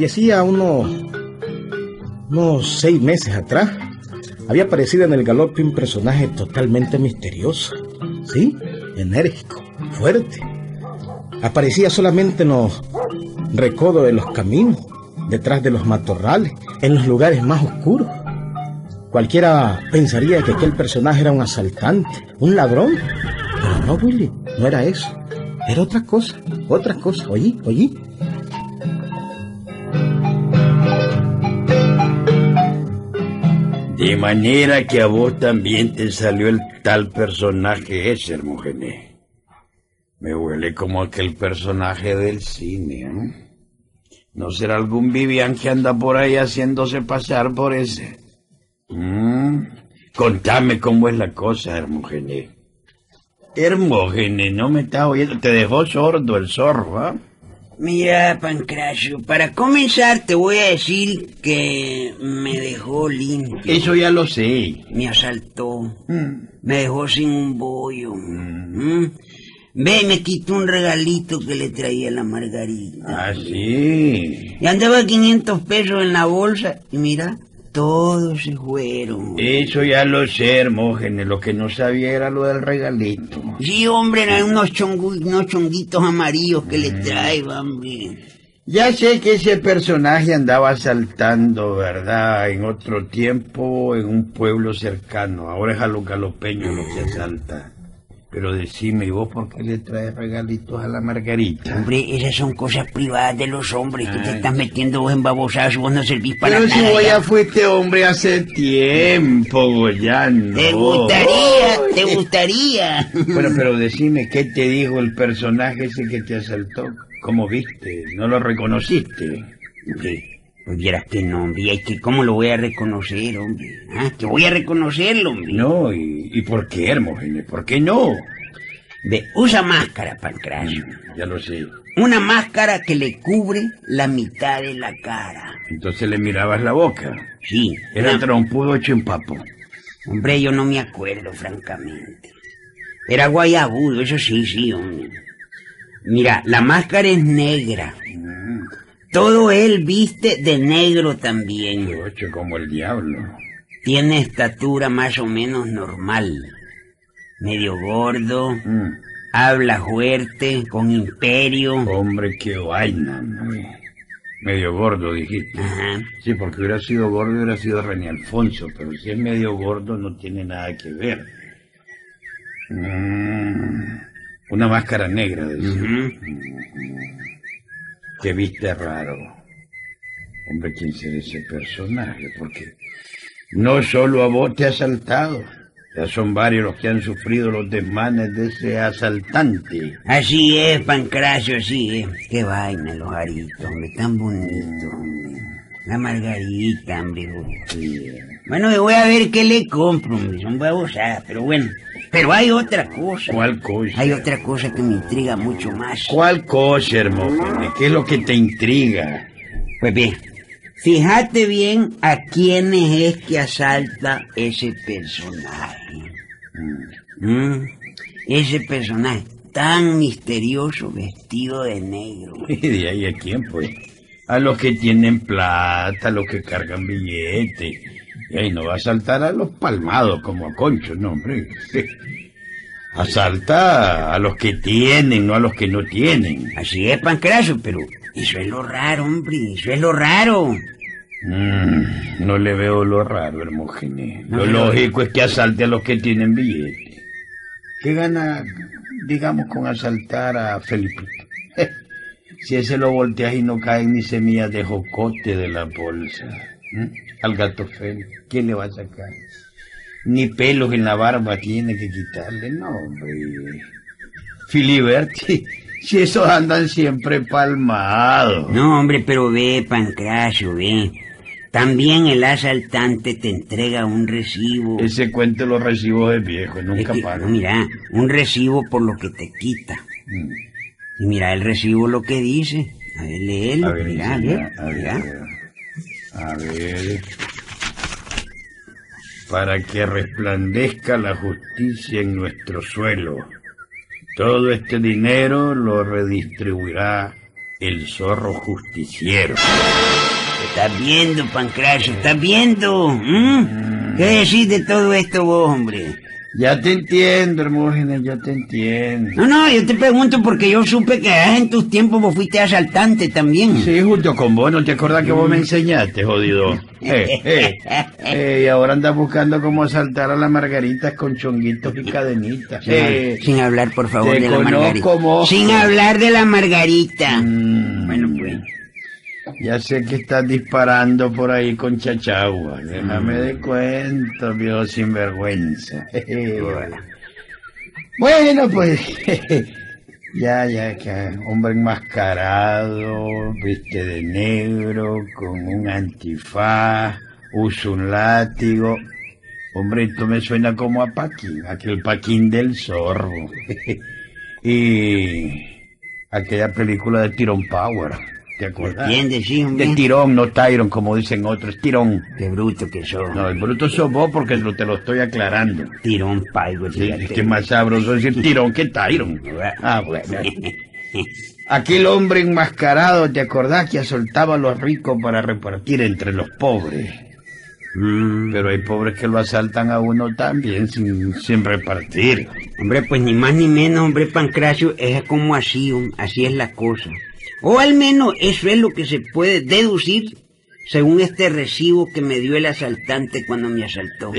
Desde hacía unos, unos seis meses atrás, había aparecido en el galope un personaje totalmente misterioso, ¿sí? Enérgico, fuerte. Aparecía solamente en los recodos de los caminos, detrás de los matorrales, en los lugares más oscuros. Cualquiera pensaría que aquel personaje era un asaltante, un ladrón. Pero no, Willy, no era eso. Era otra cosa, otra cosa. Oye, oye. De manera que a vos también te salió el tal personaje ese, Hermógenes. Me huele como aquel personaje del cine, ¿eh? ¿No será algún Vivian que anda por ahí haciéndose pasar por ese? Mm, Contame cómo es la cosa, Hermógenes. Hermógenes, no me estás oyendo. Te dejó sordo el zorro, ¿ah? Mira, Pancracio, para comenzar te voy a decir que me dejó limpio. Eso ya lo sé. Me asaltó. Mm. Me dejó sin un bollo. ¿Mm? Ve, me quitó un regalito que le traía la Margarita. Ah, sí. Y andaba 500 pesos en la bolsa y mira, todos se fueron. Eso ya lo sé, Hermógenes. Lo que no sabía era lo del regalito. Sí, hombre, eran unos, chongu- unos chonguitos amarillos que le trae, hombre. Ya sé que ese personaje andaba saltando, ¿verdad? En otro tiempo, en un pueblo cercano. Ahora es a los galopeños lo que asalta. Pero decime, ¿y vos por qué le traes regalitos a la Margarita? Hombre, esas son cosas privadas de los hombres que te estás metiendo vos en babosadas vos no servís para Pero si nada. vos ya. fuiste hombre hace tiempo, Goyano. Te gustaría, te gustaría. Bueno, pero decime, ¿qué te dijo el personaje ese que te asaltó? ¿Cómo viste? ¿No lo reconociste? Pues vieras que no, hombre, y que cómo lo voy a reconocer, hombre. ¿Ah? Que voy a reconocerlo, hombre. No, ¿y, y por qué, Hermógenes? ¿Por qué no? Ve, usa máscara, Pancracio. Ya lo sé. Una máscara que le cubre la mitad de la cara. Entonces le mirabas la boca. Sí, Era una- trompudo hecho en papo. Hombre, yo no me acuerdo, francamente. Era guayabudo, eso sí, sí, hombre. Mira, la máscara es negra. Todo él viste de negro también. Como el diablo. Tiene estatura más o menos normal. Medio gordo, Mm. habla fuerte, con imperio. Hombre, qué vaina. Medio gordo, dijiste. Ajá. Sí, porque hubiera sido gordo, hubiera sido René Alfonso, pero si es medio gordo no tiene nada que ver. Mm, Una máscara negra, decía. Que viste raro. Hombre, ¿quién será ese personaje? Porque no solo a vos te ha asaltado. Ya son varios los que han sufrido los desmanes de ese asaltante. Así es, Pancracio, así es. Qué vaina los aritos, hombre, tan bonitos, hombre. La margarita, hombre. güey. Bueno, yo voy a ver qué le compro, hombre. Son babosadas, pero bueno. Pero hay otra cosa. ¿Cuál cosa? Hay otra cosa que me intriga mucho más. ¿Cuál cosa, Hermógenes? ¿Qué es lo que te intriga? Pues bien, fíjate bien a quiénes es que asalta ese personaje. Mm, Ese personaje tan misterioso vestido de negro. ¿Y de ahí a quién, pues? A los que tienen plata, a los que cargan billetes. No va a saltar a los palmados como a Concho, no, hombre. Asalta a los que tienen, no a los que no tienen. Así es, Pancracio, pero eso es lo raro, hombre, eso es lo raro. Mm, no le veo lo raro, Hermógenes. No Lo lógico es que asalte a los que tienen billetes. ¿Qué gana, digamos, con asaltar a Felipe? si ese lo volteas y no caen ni semillas de jocote de la bolsa. ¿M? Al gato Félix, ¿quién le va a sacar? Ni pelos en la barba tiene que quitarle, no, hombre. Filiberti, si esos andan siempre palmados. No, hombre, pero ve, Pancracio, ve. También el asaltante te entrega un recibo. Ese cuento lo recibo de viejo, Es nunca que, paro. no, mira, un recibo por lo que te quita. Mm. Y mira el recibo lo que dice. A ver, léelo. A ver, mira, enseña, ve, a mira. ver, a ver. Para que resplandezca la justicia en nuestro suelo. Todo este dinero lo redistribuirá el zorro justiciero. ¿Estás viendo, Pancracio? ¿Estás viendo? ¿Qué decís de todo esto hombre? Ya te entiendo, Hermógenes, ya te entiendo. No, no, yo te pregunto porque yo supe que en tus tiempos vos fuiste asaltante también. Sí, junto con vos, ¿no te acordás que vos me enseñaste, jodido? Eh, eh, eh, y ahora andas buscando cómo asaltar a las margaritas con chonguitos y cadenitas. Sin, Eh, sin hablar, por favor, de la margarita. Sin hablar de la margarita. mm, Bueno, pues. Ya sé que estás disparando por ahí con chachagua. Déjame de cuento, viejo sinvergüenza. bueno, pues. ya, ya, que hombre enmascarado, viste de negro, con un antifaz, usa un látigo. Hombre, esto me suena como a Paquín, aquel Paquín del zorro. y aquella película de Tyrone Power, ¿te acuerdas? ¿Entiendes, hombre? De tirón, no Tyron, como dicen otros, tirón. Qué bruto que sos. No, el bruto sos vos porque lo- te lo estoy aclarando. Tirón paigo, Sí, es que es más sabroso decir tirón que Tyron. Ah, bueno. Aquel hombre enmascarado, ¿te acordás que asaltaba a los ricos para repartir entre los pobres? Mm, Pero hay pobres que lo asaltan a uno también sin, sin repartir. Hombre, pues ni más ni menos, hombre, Pancracio, es como así, así es la cosa. O al menos eso es lo que se puede deducir según este recibo que me dio el asaltante cuando me asaltó.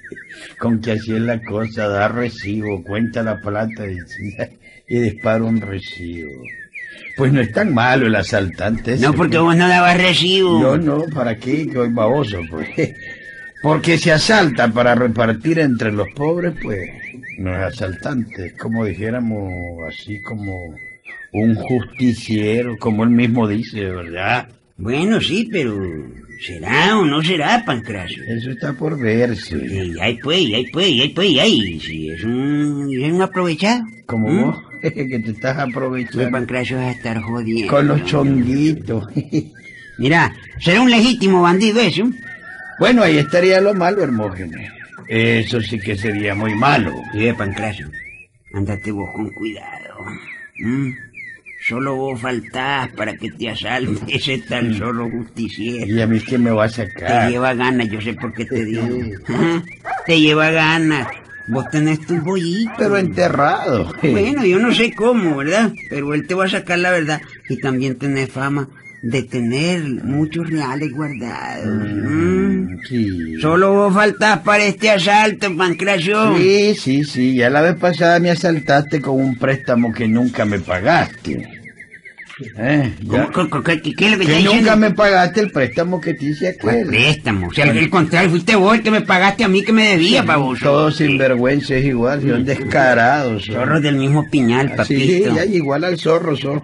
Con que así es la cosa, da recibo, cuenta la plata y, dispara un recibo. Pues no es tan malo el asaltante. ese, No, porque pues. vos no dabas recibo. Yo no, ¿para qué? Que hoy baboso, pues. Porque se asalta para repartir entre los pobres, pues no es asaltante, es como dijéramos, así como un justiciero, como él mismo dice, ¿verdad? Bueno, sí, pero ¿será o no será, Pancracio? Eso está por verse. Y ahí pues, ahí pues, ahí pues, ahí. Si es un, es un aprovechado. Como ¿Mm? vos, que te estás Pues aprovechando Pancracio vas a estar jodiendo. con los chonguitos. Mira, será un legítimo bandido eso. bueno, ahí estaría lo malo, Hermógenes. Eso sí que sería muy malo. Ve, Pancracio, andate vos con cuidado. ¿Mm? Solo vos faltás para que te asalte ese tan solo justiciero. Y a mí que me va a Te sacar. lleva ganas, yo sé por qué te digo. Ajá, Te lleva ganas. Vos tenés tus bollitos. Pero enterrado. Bueno, yo no sé cómo, ¿verdad? Pero él te va a sacar la verdad. Y también tenés fama de tener muchos reales guardados. ¿Mm? Sí. Solo vos faltás para este asalto, Pancracio. Sí, sí, sí. Ya la vez pasada me asaltaste con un préstamo que nunca me pagaste. ¿Eh? Ya. ¿Cómo- cómo- qué, qué- qué que, nunca me pagaste el préstamo que te hice aquel. préstamo. O sea, al contrario, fuiste vos el que me pagaste a mí que me debía, baboso. Todos sinvergüenza es igual, son descarados. son. Zorro del mismo piñal, Sí, papito. ya igual al zorro son.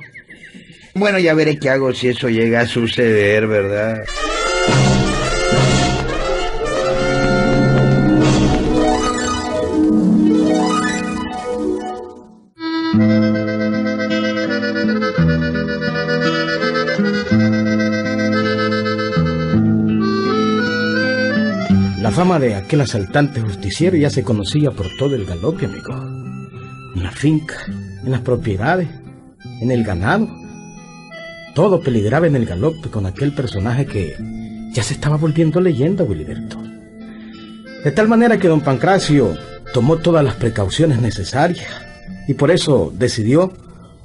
Bueno, ya veré qué hago si eso llega a suceder, ¿verdad? Fama de aquel asaltante justiciero ya se conocía por todo el galope, amigo. En la finca, en las propiedades, en el ganado. Todo peligraba en el galope con aquel personaje que ya se estaba volviendo leyenda, Wiliberto. De tal manera que don Pancracio tomó todas las precauciones necesarias y por eso decidió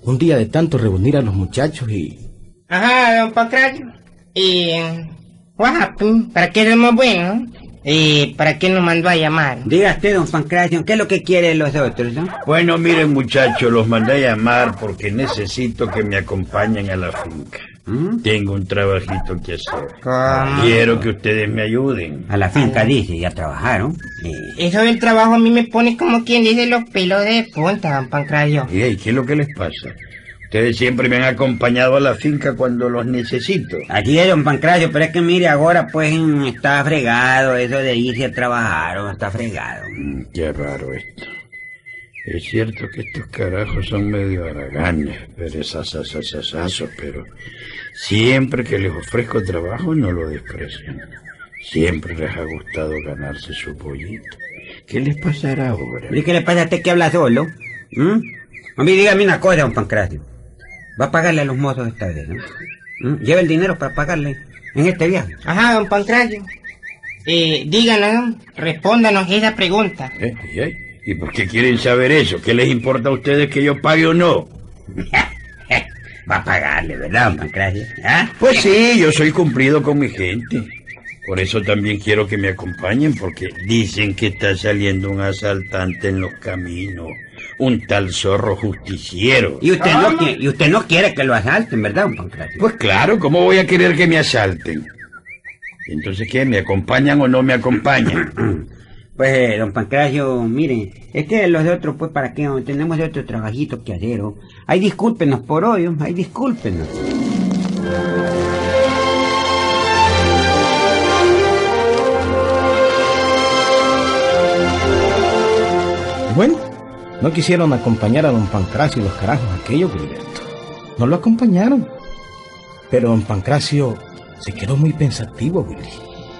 un día de tanto reunir a los muchachos y Ajá, don Pancracio. Y... What happened? ¿Para qué somos buenos? ¿Y para qué nos mandó a llamar? Diga usted, don Pancracio, ¿qué es lo que quieren los otros, no? Bueno, miren muchachos, los mandé a llamar porque necesito que me acompañen a la finca. ¿Mm? Tengo un trabajito que hacer. ¿Cómo? Quiero que ustedes me ayuden. A la finca dice, ya trabajaron. Eh, Eso del trabajo a mí me pone como quien dice los pelos de punta, don Pancracio. ¿Y qué es lo que les pasa? Ustedes siempre me han acompañado a la finca cuando los necesito. Aquí es don Pancracio, pero es que mire, ahora pues está fregado eso de irse a trabajar, o está fregado. Mm, Qué raro esto. Es cierto que estos carajos son medio haraganes, perezazazazazazos, pero siempre que les ofrezco trabajo no lo desprecian. Siempre les ha gustado ganarse su pollito. ¿Qué les pasará ahora? ¿Y qué le pasa a usted que habla solo? ¿Mm? A mí dígame una cosa, don Pancracio. Va a pagarle a los mozos esta vez, ¿no? ¿Mm? Lleva el dinero para pagarle en este viaje. Ajá, don Pancracio. Eh, díganos, respóndanos esa pregunta. ¿Eh? ¿Y, eh? ¿Y por qué quieren saber eso? ¿Qué les importa a ustedes que yo pague o no? Va a pagarle, ¿verdad, don Pancracio? ¿Ah? Pues sí, yo soy cumplido con mi gente. Por eso también quiero que me acompañen, porque dicen que está saliendo un asaltante en los caminos, un tal zorro justiciero. Y usted, no, quiere, y usted no quiere que lo asalten, ¿verdad, don Pancracio? Pues claro, ¿cómo voy a querer que me asalten? Entonces, ¿qué? ¿Me acompañan o no me acompañan? Pues, eh, don Pancracio, mire, es que los de otros, pues, ¿para qué? Tenemos de otro trabajito que hacer. Ay, discúlpenos por hoy, ay, discúlpenos. Bueno, no quisieron acompañar a don Pancracio y los carajos aquellos, Filiberto. No lo acompañaron. Pero don Pancracio se quedó muy pensativo, Willy.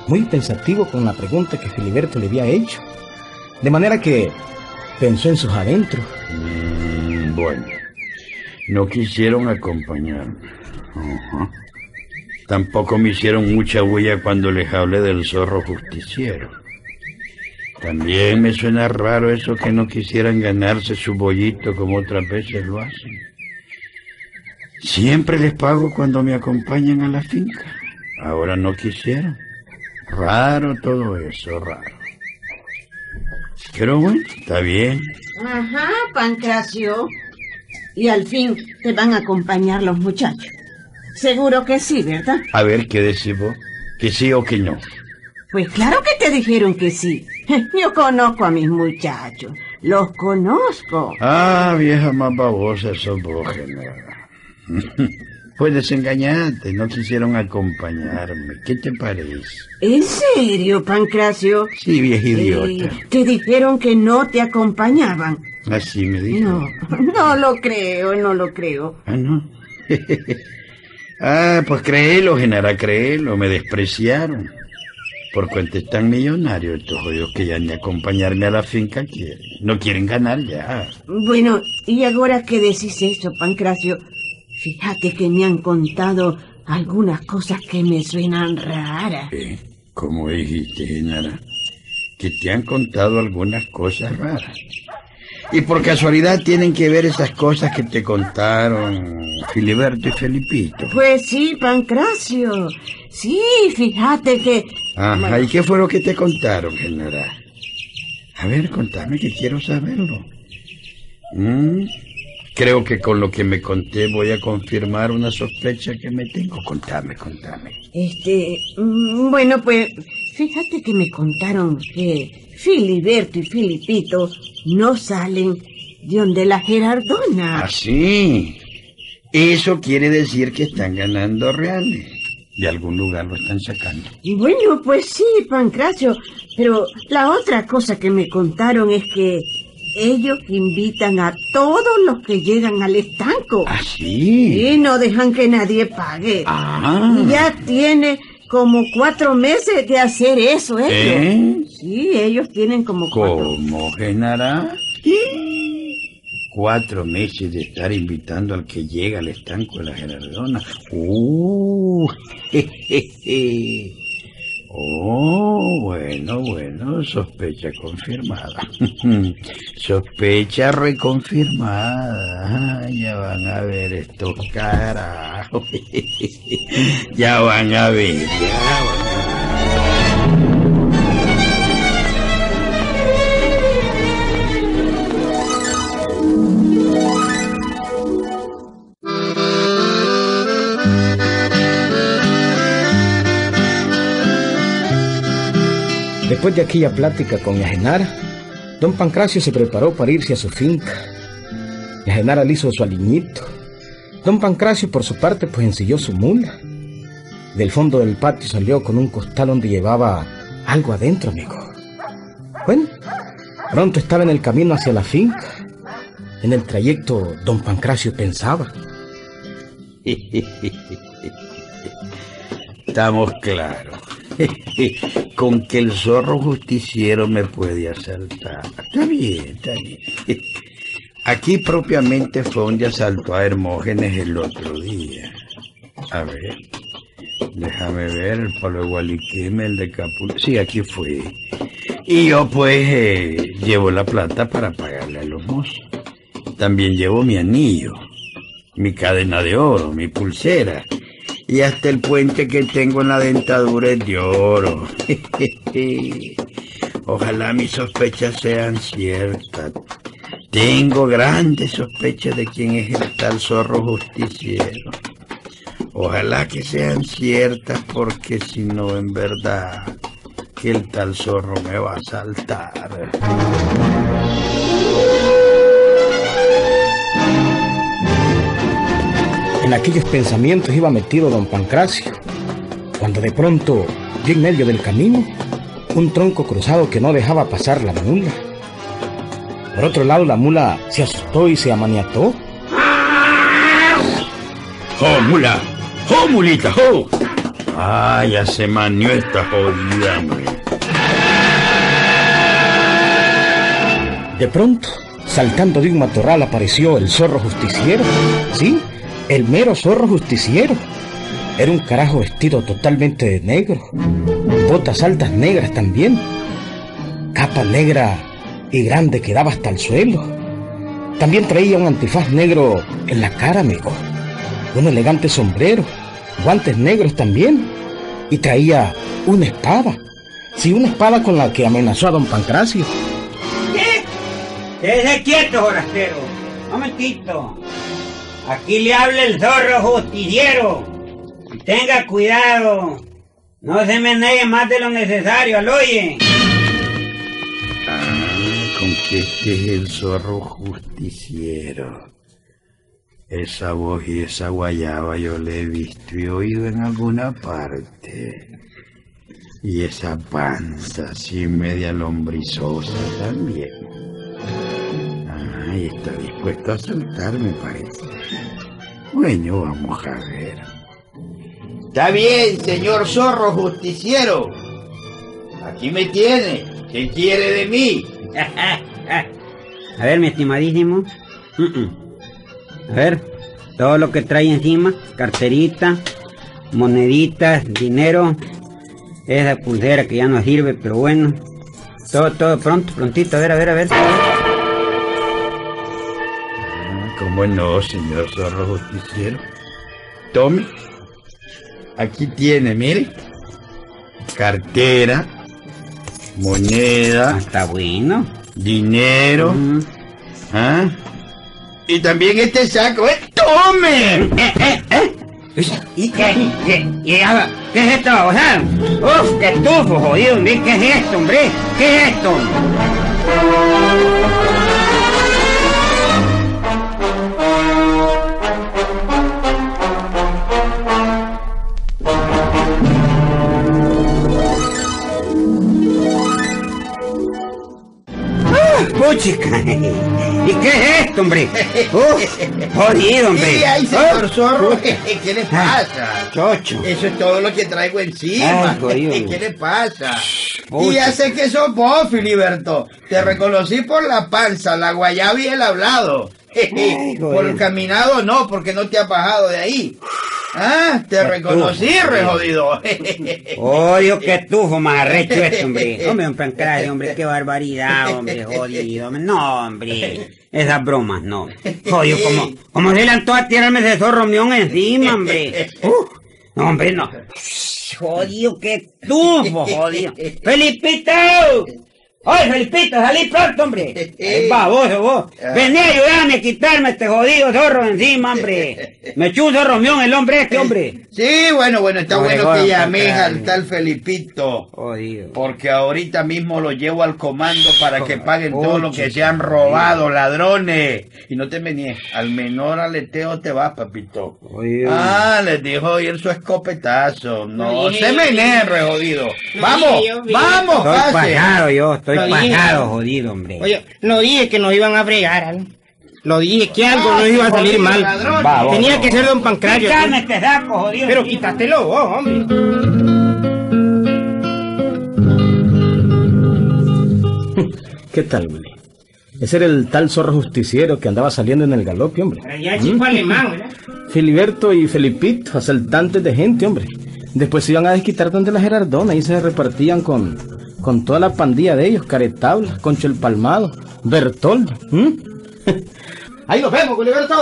Muy pensativo con la pregunta que Filiberto le había hecho. De manera que pensó en sus adentros. Mm, bueno, no quisieron acompañarme. Tampoco me hicieron mucha huella cuando les hablé del zorro justiciero. También me suena raro eso que no quisieran ganarse su bollito como otras veces lo hacen. Siempre les pago cuando me acompañan a la finca. Ahora no quisieron. Raro todo eso, raro. Pero bueno, está bien. Ajá, Pancracio. Y al fin te van a acompañar los muchachos. Seguro que sí, ¿verdad? A ver, ¿qué decís vos? ¿Que sí o que no? Pues claro que te dijeron que sí. Yo conozco a mis muchachos. Los conozco. Ah, vieja más babosa sos vos, Genara. Pues desengañante, no quisieron acompañarme. ¿Qué te parece? ¿En serio, Pancracio? Sí, vieja idiota. Eh, te dijeron que no te acompañaban. Así me dijo. No, no lo creo, no lo creo. Ah, no. ah, pues créelo, Genara, créelo. Me despreciaron. Por cuenta están millonarios estos jodidos que ya ni acompañarme a la finca quieren. No quieren ganar ya. Bueno, ¿y ahora que decís eso, Pancracio? Fíjate que me han contado algunas cosas que me suenan raras. ¿Eh? ¿Cómo dijiste, Genara? Que te han contado algunas cosas raras. Y por casualidad tienen que ver esas cosas que te contaron Filiberto y Felipito. Pues sí, Pancracio. Sí, fíjate que... Ajá, ¿y qué fue lo que te contaron, Genara? A ver, contame que quiero saberlo. Mm, Creo que con lo que me conté voy a confirmar una sospecha que me tengo. Contame, contame. Este... mm, Bueno, pues fíjate que me contaron que Filiberto y Filipito no salen de donde la Gerardona. Ah, sí. Eso quiere decir que están ganando reales. De algún lugar lo están sacando. Y Bueno, pues sí, Pancracio, pero la otra cosa que me contaron es que ellos invitan a todos los que llegan al estanco. ¿Ah, sí? Y no dejan que nadie pague. Ah. Y Ya tiene como cuatro meses de hacer eso, ellos. ¿Eh? Sí, ellos tienen como cuatro. ¿Cómo, Genara? Cuatro meses de estar invitando al que llega al estanco de la Gerardona. ¡Uh! jejeje. Oh, bueno, bueno, sospecha confirmada. sospecha reconfirmada. Ah, ya van a ver estos carajos. ya van a ver, ya van a Después de aquella plática con Yajenara, don Pancracio se preparó para irse a su finca. Yajenara le hizo su aliñito. Don Pancracio, por su parte, pues ensilló su mula. Del fondo del patio salió con un costal donde llevaba algo adentro, amigo. Bueno, pronto estaba en el camino hacia la finca. En el trayecto, don Pancracio pensaba. Estamos claros. Con que el zorro justiciero me puede asaltar. Está bien, está bien. Aquí propiamente fue donde asaltó a Hermógenes el otro día. A ver, déjame ver, el palo de Gualiquime, el de Capul... Sí, aquí fue. Y yo pues eh, llevo la plata para pagarle a los mozos. También llevo mi anillo, mi cadena de oro, mi pulsera. Y hasta el puente que tengo en la dentadura es de oro. Ojalá mis sospechas sean ciertas. Tengo grandes sospechas de quién es el tal zorro justiciero. Ojalá que sean ciertas porque si no, en verdad, que el tal zorro me va a saltar. En aquellos pensamientos iba metido don Pancracio, cuando de pronto vi en medio del camino un tronco cruzado que no dejaba pasar la mula. Por otro lado, la mula se asustó y se amaniató. ¡Oh, mula! ¡Oh, mulita! ¡Oh! ¡Ah, ya se manió esta jodida, hombre! De pronto, saltando de un matorral apareció el zorro justiciero. Sí, el mero zorro justiciero. Era un carajo vestido totalmente de negro. Botas altas negras también. Capa negra y grande que daba hasta el suelo. También traía un antifaz negro en la cara, amigo. Un elegante sombrero. Guantes negros también. Y traía una espada. Sí, una espada con la que amenazó a don Pancracio. ¿Qué? Quédese quieto, forastero. Momentito. Aquí le habla el zorro justiciero. Tenga cuidado. No se me negue más de lo necesario, al oye. Ah, con que este es el zorro justiciero. Esa voz y esa guayaba yo le he visto y oído en alguna parte. Y esa panza así media lombrizosa también. Ah, y está dispuesto a soltarme, parece. Bueno, vamos a ver. Está bien, señor zorro justiciero. Aquí me tiene. ¿Qué quiere de mí? A ver, mi estimadísimo. A ver, todo lo que trae encima, carterita, moneditas, dinero, esa pulsera que ya no sirve, pero bueno. Todo, todo pronto, prontito, a ver, a ver, a ver. ¿Cómo no, señor zorro justiciero? Tome. Aquí tiene, mire. Cartera, moneda, Ah, Está bueno. dinero. Mm. ¿Ah? Y también este saco. ¡Eh, ¡Tome! ¿Eh, eh, eh? ¿Y qué? ¿Qué, qué, ah, ¿Qué es esto, babosa? ¡Uf, qué estufo, jodido! ¿Qué es esto, hombre? ¿Qué es esto? Puchica! ¿Y qué es esto, hombre? ¡Uf, jodido, hombre! Y ahí, señor ¡Uf, zorro. puta! ¿Qué le pasa? Chocho. Eso es todo lo que traigo encima. Ay, jodido. ¿Qué le pasa? pucha. Y ya sé que sos vos, Filiberto. Te reconocí por la panza, la guayaba y el hablado. Ay, por el caminado no, porque no te has bajado de ahí. Ah, te reconocí, re jodido. Odio que estufo más arrecho este, hombre. Hombre, un pancracio, hombre, qué barbaridad, hombre, jodido. hombre. No, hombre. Esas bromas, no. Jodido, como, como se le antoja a tirarme ese zorro mión encima, hombre. No, hombre, no. Jodido, qué estufo, jodido. ¡Felipito! ¡Oye, Felipito, salí pronto, hombre! ¡Es baboso vos! Vení a ayudarme a quitarme este jodido zorro encima, hombre. Me echó un zorro mión el hombre este, hombre. Sí, bueno, bueno, está No, bueno que llames al tal Felipito. Jodido. Porque ahorita mismo lo llevo al comando para que paguen todo lo que se han robado, ladrones. Y no te meníes, al menor aleteo te vas, papito. Oye. Ah, les dijo ir su escopetazo. No se meneen, re jodido. Vamos, vamos, Estoy pase. yo, estoy Estoy jodido, hombre. Oye, no dije que nos iban a fregar. ¿no? Lo dije que algo no, iba a salir mal. Tenía que ser don Pancrario. Este saco, jodido, Pero quítatelo vos, hombre. ¿Qué tal, Willy? Ese era el tal zorro justiciero que andaba saliendo en el galope, hombre. Ya ¿Mm? alemán, ¿verdad? Filiberto y Felipito, asaltantes de gente, hombre. Después se iban a desquitar donde la Gerardona y se repartían con con toda la pandilla de ellos, Caretabla, Concho el Palmado, Bertol. Ahí nos vemos, Gulliverto.